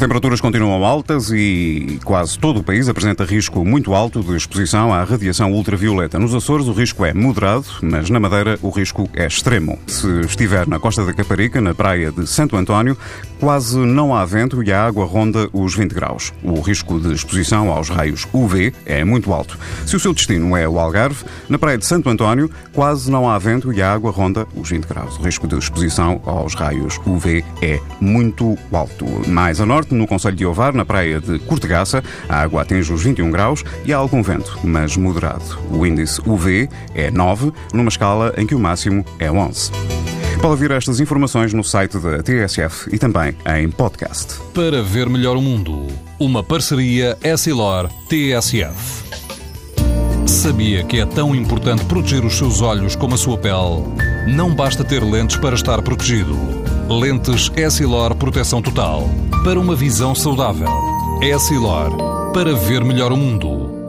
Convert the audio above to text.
As temperaturas continuam altas e quase todo o país apresenta risco muito alto de exposição à radiação ultravioleta. Nos Açores o risco é moderado, mas na Madeira o risco é extremo. Se estiver na costa da Caparica, na praia de Santo António, quase não há vento e a água ronda os 20 graus. O risco de exposição aos raios UV é muito alto. Se o seu destino é o Algarve, na praia de Santo António quase não há vento e a água ronda os 20 graus. O risco de exposição aos raios UV é muito alto. Mais a norte, norte, no Conselho de Ovar, na praia de Cortegaça, a água atinge os 21 graus e há algum vento, mas moderado. O índice UV é 9, numa escala em que o máximo é 11. Pode ouvir estas informações no site da TSF e também em podcast. Para ver melhor o mundo, uma parceria Essilor-TSF. Sabia que é tão importante proteger os seus olhos como a sua pele? Não basta ter lentes para estar protegido. Lentes Essilor Proteção Total para uma visão saudável. É Silor para ver melhor o mundo.